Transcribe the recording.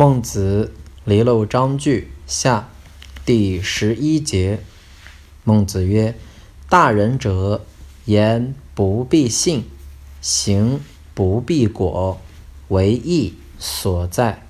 孟子离娄章句下第十一节。孟子曰：“大人者，言不必信，行不必果，为义所在。”